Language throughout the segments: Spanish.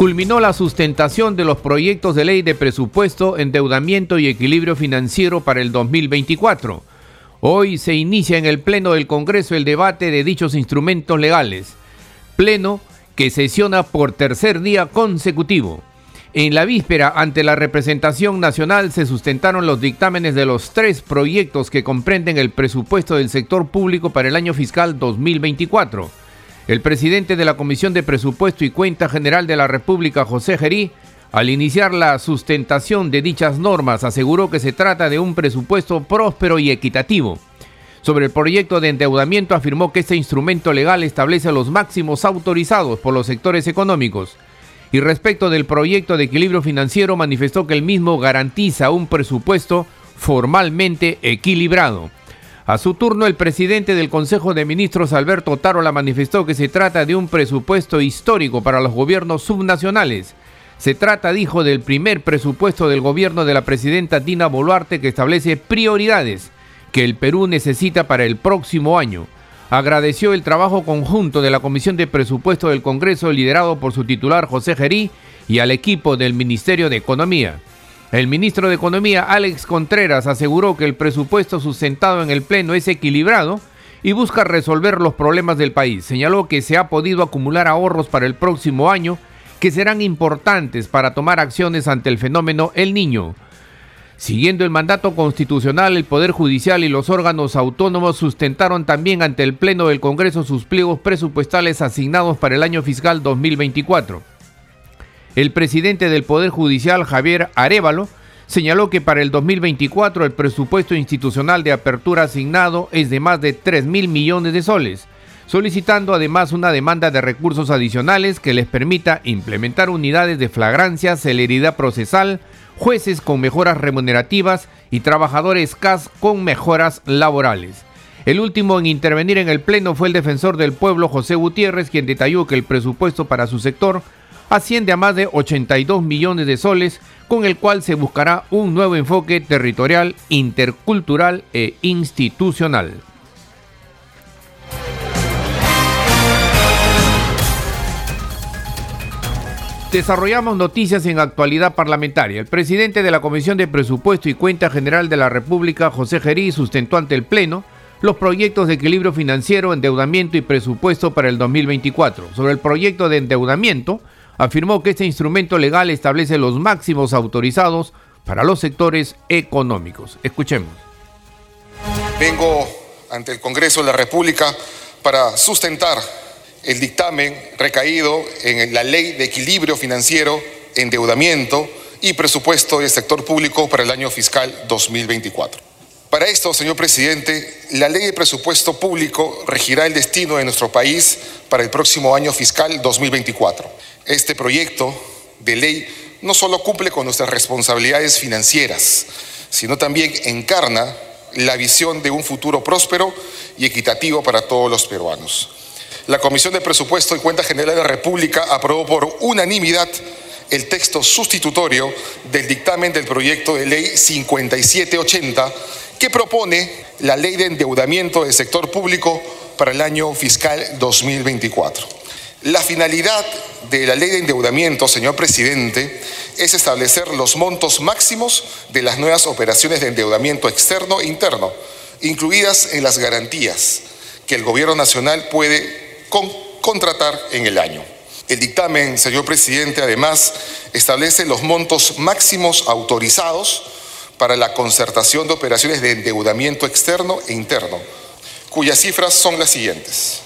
culminó la sustentación de los proyectos de ley de presupuesto, endeudamiento y equilibrio financiero para el 2024. Hoy se inicia en el Pleno del Congreso el debate de dichos instrumentos legales. Pleno que sesiona por tercer día consecutivo. En la víspera, ante la representación nacional, se sustentaron los dictámenes de los tres proyectos que comprenden el presupuesto del sector público para el año fiscal 2024. El presidente de la Comisión de Presupuesto y Cuenta General de la República, José Gerí, al iniciar la sustentación de dichas normas, aseguró que se trata de un presupuesto próspero y equitativo. Sobre el proyecto de endeudamiento afirmó que este instrumento legal establece los máximos autorizados por los sectores económicos. Y respecto del proyecto de equilibrio financiero manifestó que el mismo garantiza un presupuesto formalmente equilibrado. A su turno, el presidente del Consejo de Ministros, Alberto Tarola, manifestó que se trata de un presupuesto histórico para los gobiernos subnacionales. Se trata, dijo, del primer presupuesto del gobierno de la presidenta Dina Boluarte que establece prioridades que el Perú necesita para el próximo año. Agradeció el trabajo conjunto de la Comisión de Presupuesto del Congreso liderado por su titular José Gerí y al equipo del Ministerio de Economía. El ministro de Economía, Alex Contreras, aseguró que el presupuesto sustentado en el Pleno es equilibrado y busca resolver los problemas del país. Señaló que se ha podido acumular ahorros para el próximo año que serán importantes para tomar acciones ante el fenómeno El Niño. Siguiendo el mandato constitucional, el Poder Judicial y los órganos autónomos sustentaron también ante el Pleno del Congreso sus pliegos presupuestales asignados para el año fiscal 2024. El presidente del Poder Judicial, Javier Arevalo, señaló que para el 2024 el presupuesto institucional de apertura asignado es de más de 3 mil millones de soles, solicitando además una demanda de recursos adicionales que les permita implementar unidades de flagrancia, celeridad procesal, jueces con mejoras remunerativas y trabajadores CAS con mejoras laborales. El último en intervenir en el Pleno fue el defensor del pueblo José Gutiérrez, quien detalló que el presupuesto para su sector asciende a más de 82 millones de soles, con el cual se buscará un nuevo enfoque territorial, intercultural e institucional. Desarrollamos noticias en actualidad parlamentaria. El presidente de la Comisión de Presupuesto y Cuenta General de la República, José Gerí, sustentó ante el Pleno los proyectos de equilibrio financiero, endeudamiento y presupuesto para el 2024. Sobre el proyecto de endeudamiento, afirmó que este instrumento legal establece los máximos autorizados para los sectores económicos. Escuchemos. Vengo ante el Congreso de la República para sustentar el dictamen recaído en la Ley de Equilibrio Financiero, Endeudamiento y Presupuesto del Sector Público para el año fiscal 2024. Para esto, señor presidente, la Ley de Presupuesto Público regirá el destino de nuestro país para el próximo año fiscal 2024 este proyecto de ley no solo cumple con nuestras responsabilidades financieras, sino también encarna la visión de un futuro próspero y equitativo para todos los peruanos. La Comisión de Presupuesto y Cuenta General de la República aprobó por unanimidad el texto sustitutorio del dictamen del proyecto de ley 5780 que propone la ley de endeudamiento del sector público para el año fiscal 2024. La finalidad de la ley de endeudamiento, señor presidente, es establecer los montos máximos de las nuevas operaciones de endeudamiento externo e interno, incluidas en las garantías que el Gobierno Nacional puede contratar en el año. El dictamen, señor presidente, además establece los montos máximos autorizados para la concertación de operaciones de endeudamiento externo e interno, cuyas cifras son las siguientes.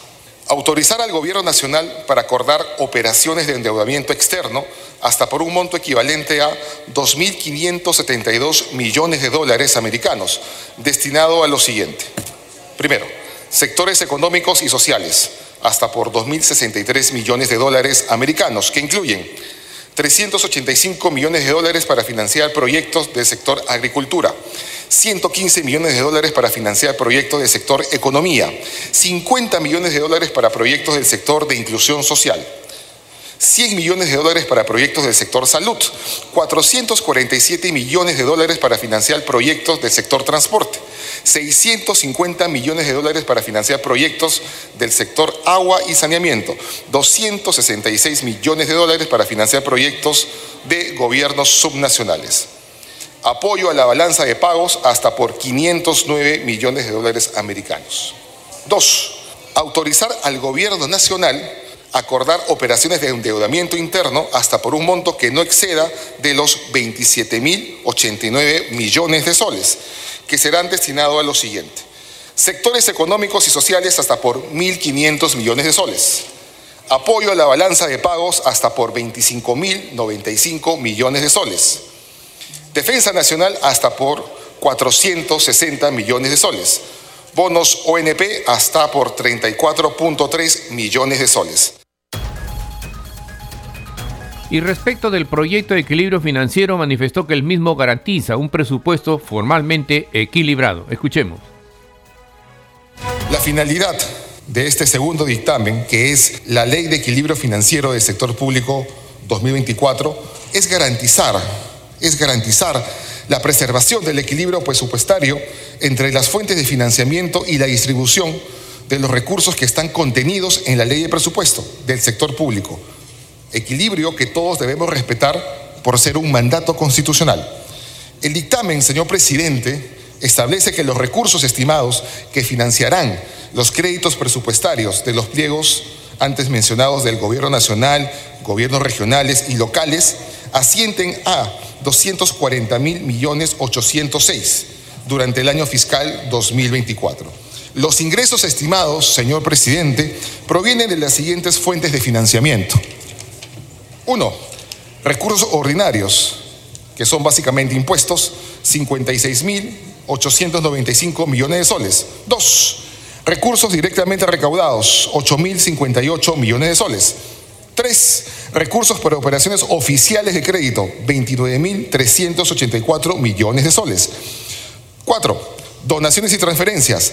Autorizar al Gobierno Nacional para acordar operaciones de endeudamiento externo hasta por un monto equivalente a 2.572 millones de dólares americanos, destinado a lo siguiente. Primero, sectores económicos y sociales, hasta por 2.063 millones de dólares americanos, que incluyen 385 millones de dólares para financiar proyectos del sector agricultura, 115 millones de dólares para financiar proyectos del sector economía, 50 millones de dólares para proyectos del sector de inclusión social. 100 millones de dólares para proyectos del sector salud, 447 millones de dólares para financiar proyectos del sector transporte, 650 millones de dólares para financiar proyectos del sector agua y saneamiento, 266 millones de dólares para financiar proyectos de gobiernos subnacionales. Apoyo a la balanza de pagos hasta por 509 millones de dólares americanos. Dos, autorizar al gobierno nacional acordar operaciones de endeudamiento interno hasta por un monto que no exceda de los 27.089 millones de soles, que serán destinados a lo siguiente. Sectores económicos y sociales hasta por 1.500 millones de soles. Apoyo a la balanza de pagos hasta por 25.095 millones de soles. Defensa Nacional hasta por 460 millones de soles. Bonos ONP hasta por 34.3 millones de soles. Y respecto del proyecto de equilibrio financiero, manifestó que el mismo garantiza un presupuesto formalmente equilibrado. Escuchemos. La finalidad de este segundo dictamen, que es la Ley de Equilibrio Financiero del Sector Público 2024, es garantizar, es garantizar la preservación del equilibrio presupuestario entre las fuentes de financiamiento y la distribución de los recursos que están contenidos en la ley de presupuesto del sector público equilibrio que todos debemos respetar por ser un mandato constitucional. El dictamen, señor presidente, establece que los recursos estimados que financiarán los créditos presupuestarios de los pliegos antes mencionados del Gobierno Nacional, gobiernos regionales y locales ascienden a 240 mil millones 806 durante el año fiscal 2024. Los ingresos estimados, señor presidente, provienen de las siguientes fuentes de financiamiento. Uno, recursos ordinarios, que son básicamente impuestos, 56.895 millones de soles. Dos, recursos directamente recaudados, 8.058 millones de soles. Tres, recursos por operaciones oficiales de crédito, 29.384 millones de soles. Cuatro, donaciones y transferencias,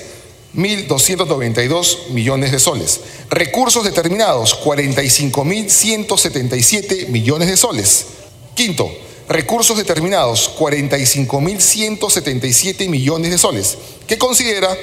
1.292 millones de soles. Recursos determinados, 45.177 millones de soles. Quinto, recursos determinados, 45.177 millones de soles, que considera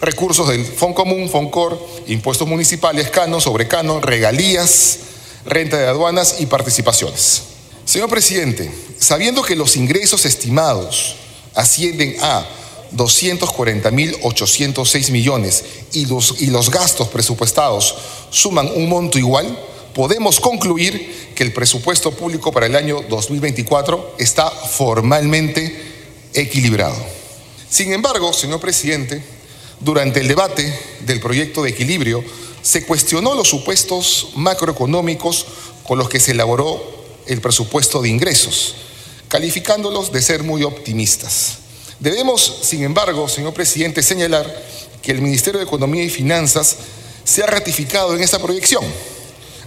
recursos del Fondo Común, Foncor, impuestos municipales, canon, sobrecano, regalías, renta de aduanas y participaciones. Señor presidente, sabiendo que los ingresos estimados ascienden a 240.806 millones y los, y los gastos presupuestados suman un monto igual, podemos concluir que el presupuesto público para el año 2024 está formalmente equilibrado. Sin embargo, señor presidente, durante el debate del proyecto de equilibrio se cuestionó los supuestos macroeconómicos con los que se elaboró el presupuesto de ingresos, calificándolos de ser muy optimistas. Debemos, sin embargo, señor presidente, señalar que el Ministerio de Economía y Finanzas se ha ratificado en esta proyección.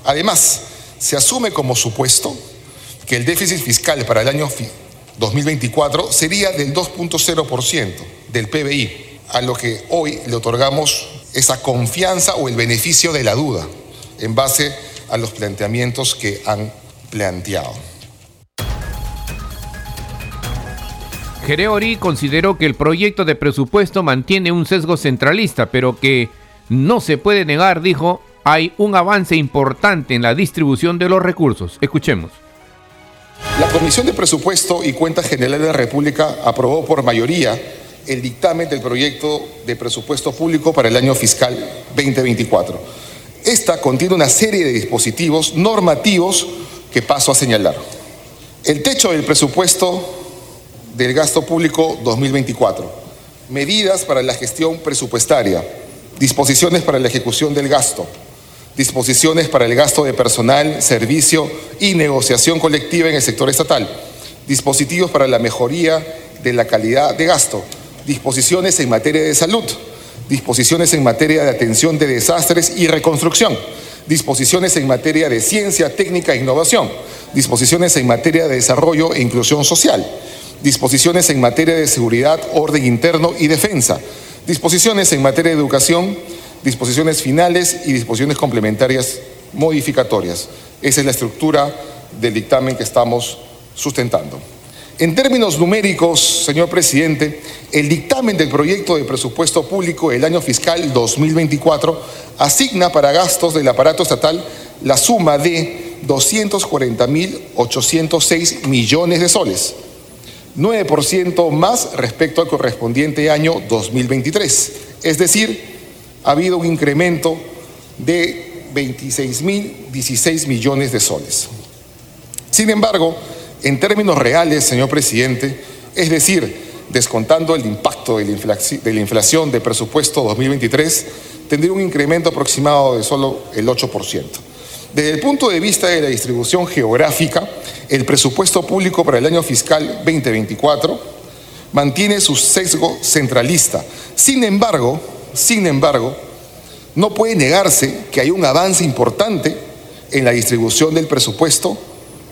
Además, se asume como supuesto que el déficit fiscal para el año 2024 sería del 2.0% del PBI, a lo que hoy le otorgamos esa confianza o el beneficio de la duda en base a los planteamientos que han planteado. Gereori consideró que el proyecto de presupuesto mantiene un sesgo centralista, pero que no se puede negar, dijo, hay un avance importante en la distribución de los recursos. Escuchemos. La Comisión de Presupuesto y Cuentas Generales de la República aprobó por mayoría el dictamen del proyecto de presupuesto público para el año fiscal 2024. Esta contiene una serie de dispositivos normativos que paso a señalar. El techo del presupuesto del gasto público 2024, medidas para la gestión presupuestaria, disposiciones para la ejecución del gasto, disposiciones para el gasto de personal, servicio y negociación colectiva en el sector estatal, dispositivos para la mejoría de la calidad de gasto, disposiciones en materia de salud, disposiciones en materia de atención de desastres y reconstrucción, disposiciones en materia de ciencia, técnica e innovación, disposiciones en materia de desarrollo e inclusión social disposiciones en materia de seguridad, orden interno y defensa, disposiciones en materia de educación, disposiciones finales y disposiciones complementarias modificatorias. Esa es la estructura del dictamen que estamos sustentando. En términos numéricos, señor presidente, el dictamen del proyecto de presupuesto público del año fiscal 2024 asigna para gastos del aparato estatal la suma de 240.806 millones de soles, 9% más respecto al correspondiente año 2023. Es decir, ha habido un incremento de 26.016 millones de soles. Sin embargo, en términos reales, señor presidente, es decir, descontando el impacto de la inflación del presupuesto 2023, tendría un incremento aproximado de solo el 8%. Desde el punto de vista de la distribución geográfica, el presupuesto público para el año fiscal 2024 mantiene su sesgo centralista. Sin embargo, sin embargo, no puede negarse que hay un avance importante en la distribución del presupuesto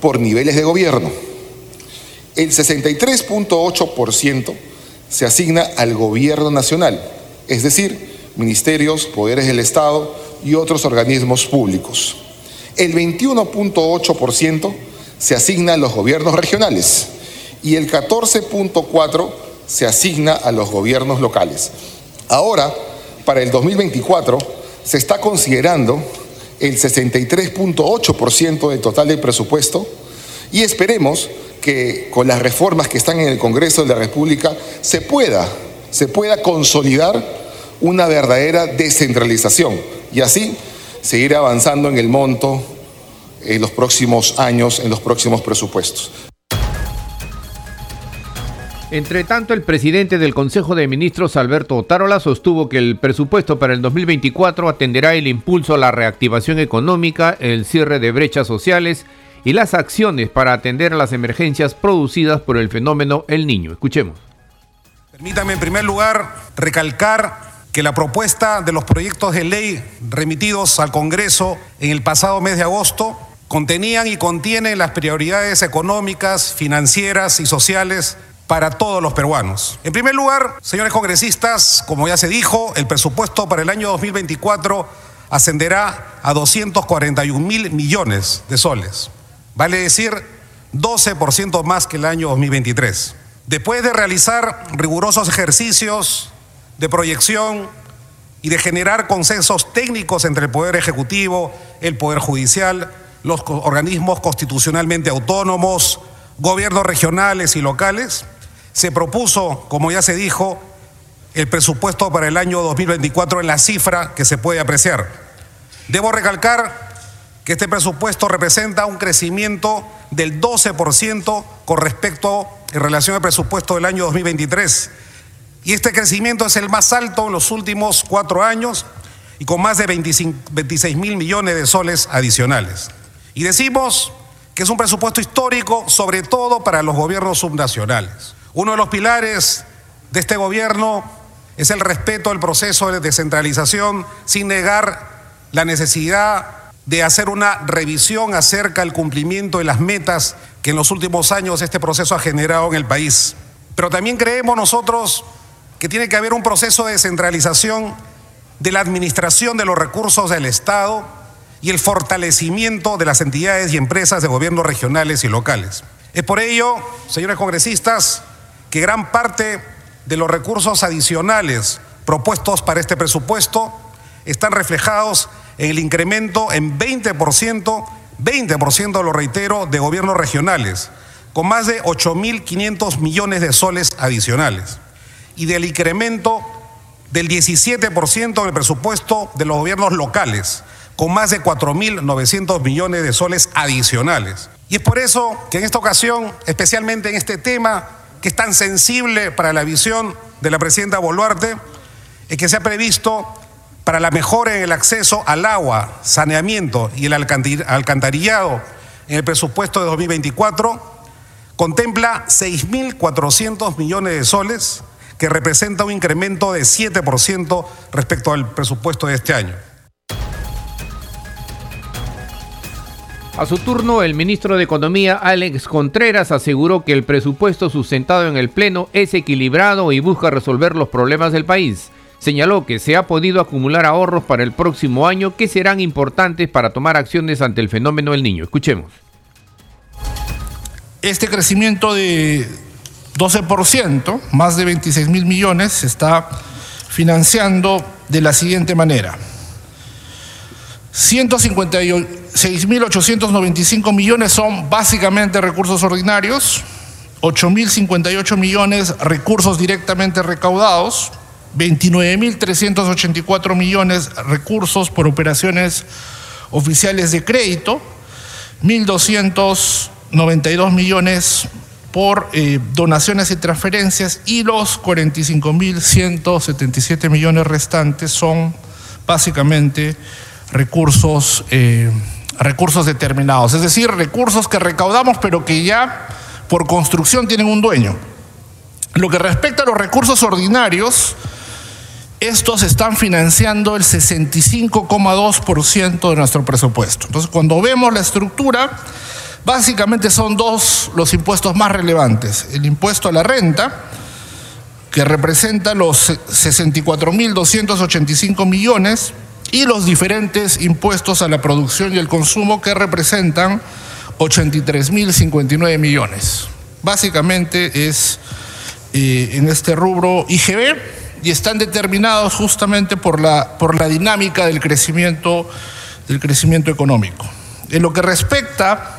por niveles de gobierno. El 63.8% se asigna al gobierno nacional, es decir, ministerios, poderes del Estado y otros organismos públicos. El 21.8% se asigna a los gobiernos regionales y el 14.4% se asigna a los gobiernos locales. Ahora, para el 2024, se está considerando el 63.8% del total del presupuesto y esperemos que con las reformas que están en el Congreso de la República se pueda, se pueda consolidar una verdadera descentralización y así seguir avanzando en el monto en los próximos años, en los próximos presupuestos. Entre tanto, el presidente del Consejo de Ministros, Alberto Otárola, sostuvo que el presupuesto para el 2024 atenderá el impulso a la reactivación económica, el cierre de brechas sociales y las acciones para atender a las emergencias producidas por el fenómeno El Niño. Escuchemos. Permítame en primer lugar recalcar que la propuesta de los proyectos de ley remitidos al Congreso en el pasado mes de agosto contenían y contienen las prioridades económicas, financieras y sociales para todos los peruanos. En primer lugar, señores congresistas, como ya se dijo, el presupuesto para el año 2024 ascenderá a 241 mil millones de soles, vale decir 12% más que el año 2023. Después de realizar rigurosos ejercicios de proyección y de generar consensos técnicos entre el Poder Ejecutivo, el Poder Judicial, los organismos constitucionalmente autónomos, gobiernos regionales y locales, se propuso, como ya se dijo, el presupuesto para el año 2024 en la cifra que se puede apreciar. Debo recalcar que este presupuesto representa un crecimiento del 12% con respecto en relación al presupuesto del año 2023. Y este crecimiento es el más alto en los últimos cuatro años y con más de 26 mil millones de soles adicionales. Y decimos que es un presupuesto histórico, sobre todo para los gobiernos subnacionales. Uno de los pilares de este gobierno es el respeto al proceso de descentralización sin negar la necesidad de hacer una revisión acerca del cumplimiento de las metas que en los últimos años este proceso ha generado en el país. Pero también creemos nosotros que tiene que haber un proceso de descentralización de la administración de los recursos del Estado y el fortalecimiento de las entidades y empresas de gobiernos regionales y locales. Es por ello, señores congresistas, que gran parte de los recursos adicionales propuestos para este presupuesto están reflejados en el incremento en 20%, 20% lo reitero, de gobiernos regionales, con más de 8.500 millones de soles adicionales, y del incremento del 17% del presupuesto de los gobiernos locales, con más de 4.900 millones de soles adicionales. Y es por eso que en esta ocasión, especialmente en este tema que es tan sensible para la visión de la presidenta Boluarte, es que se ha previsto para la mejora en el acceso al agua, saneamiento y el alcantarillado en el presupuesto de 2024, contempla 6.400 millones de soles, que representa un incremento de 7% respecto al presupuesto de este año. A su turno, el ministro de Economía, Alex Contreras, aseguró que el presupuesto sustentado en el Pleno es equilibrado y busca resolver los problemas del país. Señaló que se ha podido acumular ahorros para el próximo año que serán importantes para tomar acciones ante el fenómeno del niño. Escuchemos. Este crecimiento de 12%, más de 26 mil millones, se está financiando de la siguiente manera. 156.895 millones son básicamente recursos ordinarios, 8.058 millones recursos directamente recaudados, 29.384 millones recursos por operaciones oficiales de crédito, 1.292 millones por eh, donaciones y transferencias y los 45.177 millones restantes son básicamente recursos, eh, recursos determinados, es decir, recursos que recaudamos pero que ya por construcción tienen un dueño. Lo que respecta a los recursos ordinarios, estos están financiando el 65,2% de nuestro presupuesto. Entonces, cuando vemos la estructura, básicamente son dos los impuestos más relevantes. El impuesto a la renta, que representa los 64.285 millones, y los diferentes impuestos a la producción y el consumo que representan 83.059 millones. Básicamente es eh, en este rubro IGB y están determinados justamente por la, por la dinámica del crecimiento, del crecimiento económico. En lo que respecta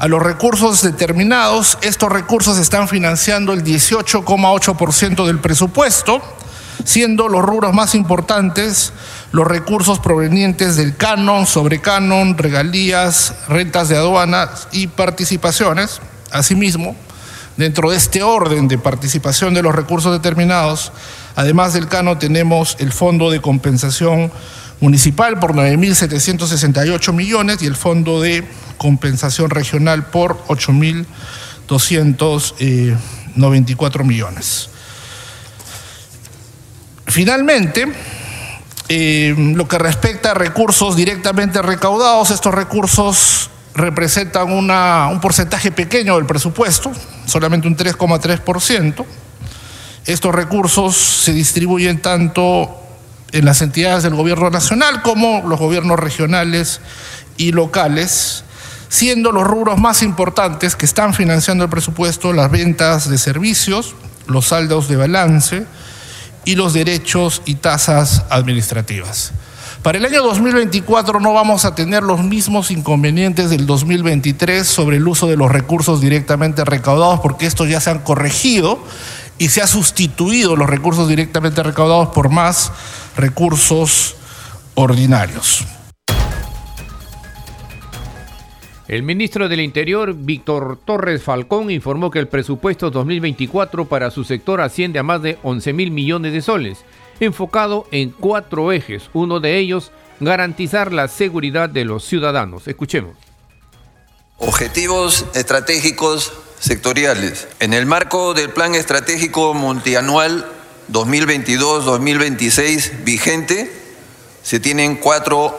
a los recursos determinados, estos recursos están financiando el 18,8% del presupuesto, siendo los rubros más importantes los recursos provenientes del canon, sobrecanon, regalías, rentas de aduanas y participaciones. Asimismo, dentro de este orden de participación de los recursos determinados, además del canon tenemos el Fondo de Compensación Municipal por 9.768 millones y el Fondo de Compensación Regional por 8.294 millones. Finalmente, eh, lo que respecta a recursos directamente recaudados, estos recursos representan un porcentaje pequeño del presupuesto, solamente un 3,3%. Estos recursos se distribuyen tanto en las entidades del gobierno nacional como los gobiernos regionales y locales, siendo los rubros más importantes que están financiando el presupuesto las ventas de servicios, los saldos de balance, y los derechos y tasas administrativas. Para el año 2024 no vamos a tener los mismos inconvenientes del 2023 sobre el uso de los recursos directamente recaudados porque estos ya se han corregido y se ha sustituido los recursos directamente recaudados por más recursos ordinarios. El ministro del Interior, Víctor Torres Falcón, informó que el presupuesto 2024 para su sector asciende a más de 11 mil millones de soles, enfocado en cuatro ejes. Uno de ellos, garantizar la seguridad de los ciudadanos. Escuchemos. Objetivos estratégicos sectoriales. En el marco del Plan Estratégico Multianual 2022-2026 vigente, se tienen cuatro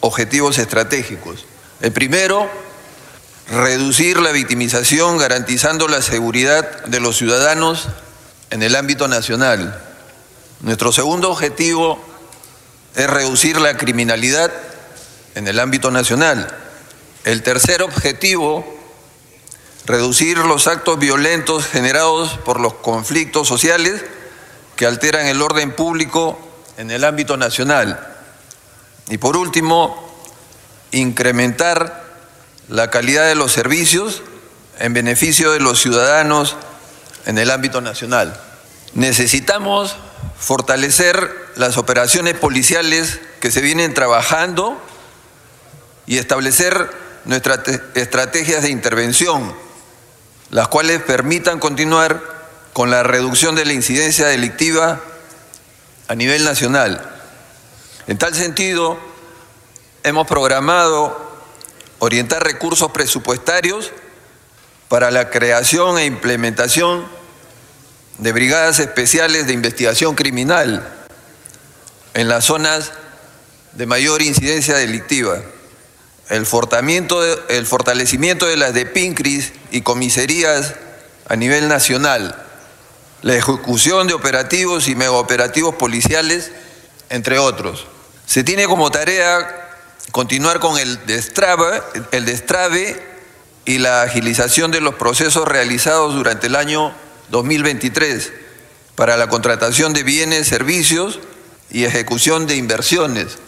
objetivos estratégicos el primero, reducir la victimización garantizando la seguridad de los ciudadanos en el ámbito nacional. Nuestro segundo objetivo es reducir la criminalidad en el ámbito nacional. El tercer objetivo, reducir los actos violentos generados por los conflictos sociales que alteran el orden público en el ámbito nacional. Y por último, incrementar la calidad de los servicios en beneficio de los ciudadanos en el ámbito nacional. Necesitamos fortalecer las operaciones policiales que se vienen trabajando y establecer nuestras estrategias de intervención, las cuales permitan continuar con la reducción de la incidencia delictiva a nivel nacional. En tal sentido, hemos programado orientar recursos presupuestarios para la creación e implementación de brigadas especiales de investigación criminal en las zonas de mayor incidencia delictiva. el el fortalecimiento de las de PINCRIS y comisarías a nivel nacional, la ejecución de operativos y megaoperativos policiales, entre otros. Se tiene como tarea continuar con el destrave, el destrave y la agilización de los procesos realizados durante el año 2023 para la contratación de bienes, servicios y ejecución de inversiones.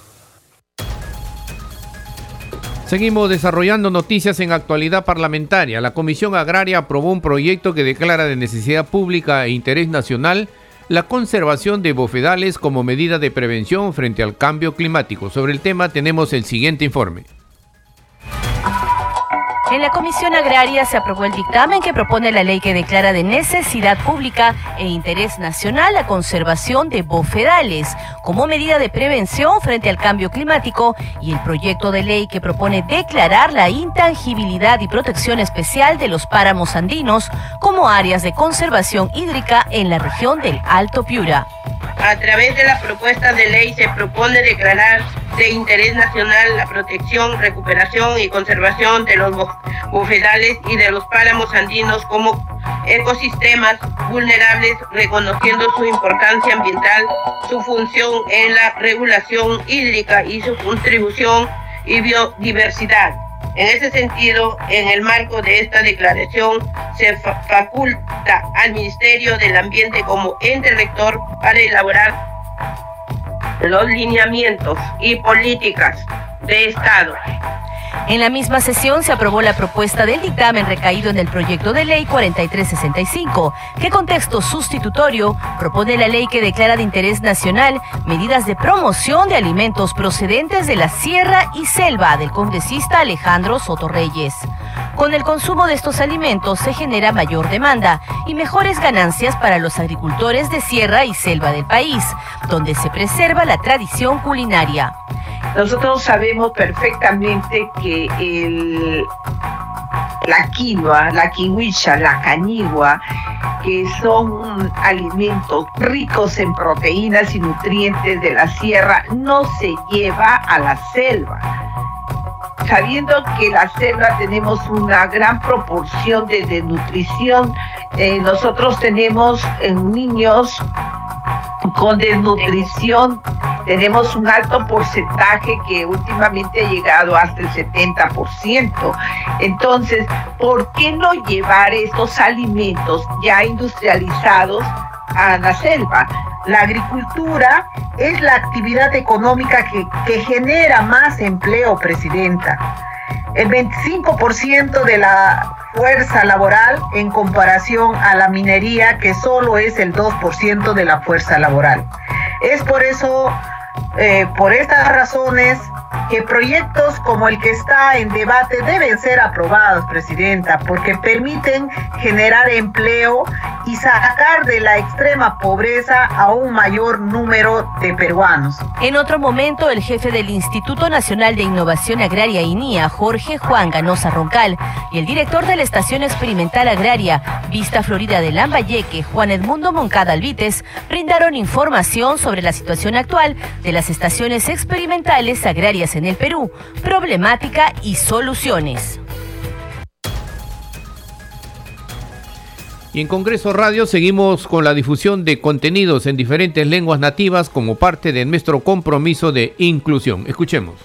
Seguimos desarrollando noticias en actualidad parlamentaria. La Comisión Agraria aprobó un proyecto que declara de necesidad pública e interés nacional la conservación de bofedales como medida de prevención frente al cambio climático. Sobre el tema tenemos el siguiente informe. En la Comisión Agraria se aprobó el dictamen que propone la ley que declara de necesidad pública e interés nacional la conservación de bofedales como medida de prevención frente al cambio climático y el proyecto de ley que propone declarar la intangibilidad y protección especial de los páramos andinos como áreas de conservación hídrica en la región del Alto Piura. A través de la propuesta de ley se propone declarar de interés nacional la protección, recuperación y conservación de los bufedales y de los páramos andinos como ecosistemas vulnerables, reconociendo su importancia ambiental, su función en la regulación hídrica y su contribución y biodiversidad. En ese sentido, en el marco de esta declaración, se faculta al Ministerio del Ambiente como ente rector para elaborar los lineamientos y políticas de Estado en la misma sesión se aprobó la propuesta del dictamen recaído en el proyecto de ley 4365, que con texto sustitutorio propone la ley que declara de interés nacional medidas de promoción de alimentos procedentes de la sierra y selva del congresista Alejandro Soto Reyes. Con el consumo de estos alimentos se genera mayor demanda y mejores ganancias para los agricultores de sierra y selva del país, donde se preserva la tradición culinaria. Nosotros sabemos perfectamente que el, la quinoa, la kiwicha, la cañigua, que son alimentos ricos en proteínas y nutrientes de la sierra, no se lleva a la selva. Sabiendo que la selva tenemos una gran proporción de desnutrición, eh, nosotros tenemos en niños con desnutrición tenemos un alto porcentaje que últimamente ha llegado hasta el 70%. Entonces, ¿por qué no llevar estos alimentos ya industrializados a la selva? La agricultura es la actividad económica que, que genera más empleo, Presidenta. El 25% de la fuerza laboral en comparación a la minería, que solo es el 2% de la fuerza laboral. Es por eso eh, por estas razones que proyectos como el que está en debate deben ser aprobados, Presidenta, porque permiten generar empleo y sacar de la extrema pobreza a un mayor número de peruanos. En otro momento, el jefe del Instituto Nacional de Innovación Agraria INIA, Jorge Juan Ganosa Roncal, y el director de la Estación Experimental Agraria Vista Florida de Lambayeque, Juan Edmundo Moncada Alvites, brindaron información sobre la situación actual de las estaciones experimentales agrarias en el Perú, problemática y soluciones. Y en Congreso Radio seguimos con la difusión de contenidos en diferentes lenguas nativas como parte de nuestro compromiso de inclusión. Escuchemos.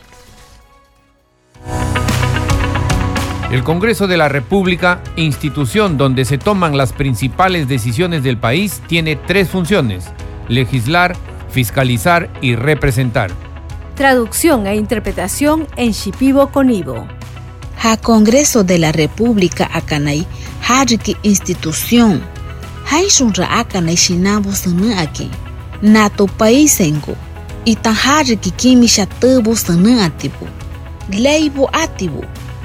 El Congreso de la República, institución donde se toman las principales decisiones del país, tiene tres funciones, legislar, fiscalizar y representar. Traducción e interpretación en Shipibo Conibo. Ha Congreso de la República Akanay, Hajiki Institución. Haishunra Akanay Shinabo Sana aquí. Nato Paisengo. Itan Hajiki Kimisha Tubu Sana Atibu.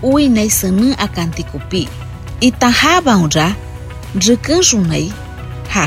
Uinay Sana Akantikupi. Itan Habaunra. Rikanshunay. Ha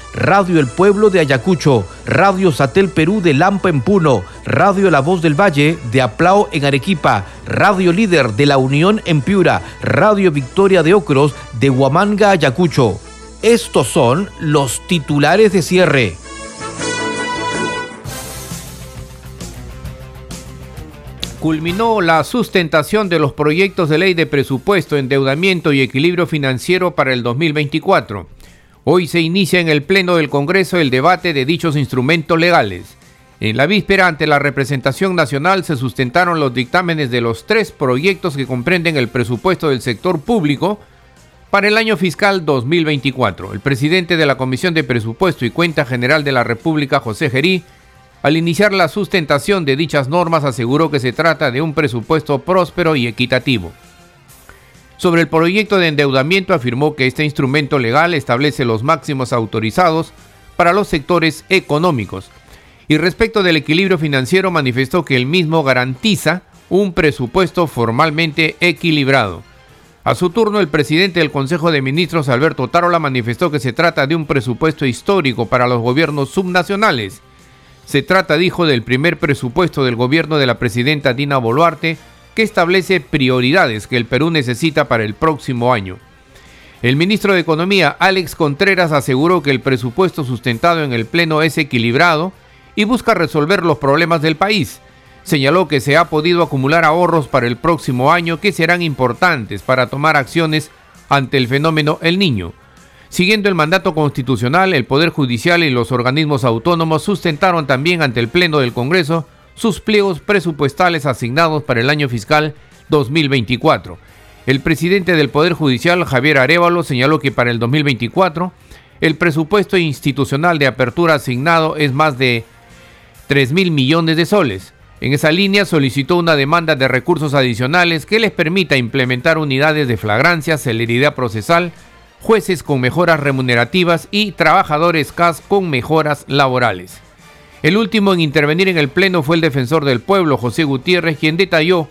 Radio El Pueblo de Ayacucho, Radio Satel Perú de Lampa en Puno, Radio La Voz del Valle de Aplao en Arequipa, Radio Líder de La Unión en Piura, Radio Victoria de Ocros de Huamanga, Ayacucho. Estos son los titulares de cierre. culminó la sustentación de los proyectos de ley de presupuesto, endeudamiento y equilibrio financiero para el 2024. Hoy se inicia en el Pleno del Congreso el debate de dichos instrumentos legales. En la víspera ante la representación nacional se sustentaron los dictámenes de los tres proyectos que comprenden el presupuesto del sector público para el año fiscal 2024. El presidente de la Comisión de Presupuesto y Cuenta General de la República, José Gerí, al iniciar la sustentación de dichas normas aseguró que se trata de un presupuesto próspero y equitativo. Sobre el proyecto de endeudamiento afirmó que este instrumento legal establece los máximos autorizados para los sectores económicos. Y respecto del equilibrio financiero manifestó que el mismo garantiza un presupuesto formalmente equilibrado. A su turno, el presidente del Consejo de Ministros, Alberto Tarola, manifestó que se trata de un presupuesto histórico para los gobiernos subnacionales. Se trata, dijo, del primer presupuesto del gobierno de la presidenta Dina Boluarte que establece prioridades que el Perú necesita para el próximo año. El ministro de Economía, Alex Contreras, aseguró que el presupuesto sustentado en el Pleno es equilibrado y busca resolver los problemas del país. Señaló que se ha podido acumular ahorros para el próximo año que serán importantes para tomar acciones ante el fenómeno El Niño. Siguiendo el mandato constitucional, el Poder Judicial y los organismos autónomos sustentaron también ante el Pleno del Congreso sus pliegos presupuestales asignados para el año fiscal 2024. El presidente del Poder Judicial, Javier Arevalo, señaló que para el 2024 el presupuesto institucional de apertura asignado es más de 3 mil millones de soles. En esa línea solicitó una demanda de recursos adicionales que les permita implementar unidades de flagrancia, celeridad procesal, jueces con mejoras remunerativas y trabajadores CAS con mejoras laborales. El último en intervenir en el Pleno fue el defensor del pueblo, José Gutiérrez, quien detalló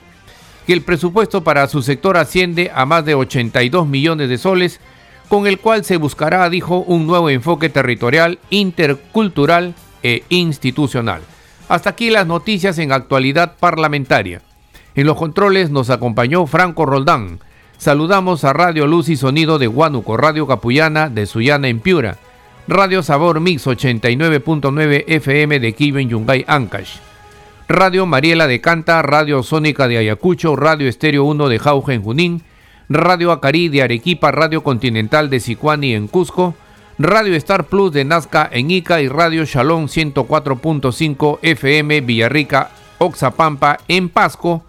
que el presupuesto para su sector asciende a más de 82 millones de soles, con el cual se buscará, dijo, un nuevo enfoque territorial, intercultural e institucional. Hasta aquí las noticias en actualidad parlamentaria. En los controles nos acompañó Franco Roldán. Saludamos a Radio Luz y Sonido de Huánuco, Radio Capullana de Sullana en Piura. Radio Sabor Mix 89.9 FM de Kiven Yungay Ancash. Radio Mariela de Canta, Radio Sónica de Ayacucho, Radio Estéreo 1 de Jauja en Junín, Radio Acari de Arequipa, Radio Continental de Sicuani en Cusco, Radio Star Plus de Nazca en Ica y Radio Shalom 104.5 FM Villarrica, Oxapampa en Pasco,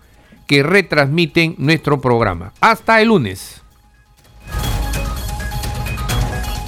que retransmiten nuestro programa. Hasta el lunes.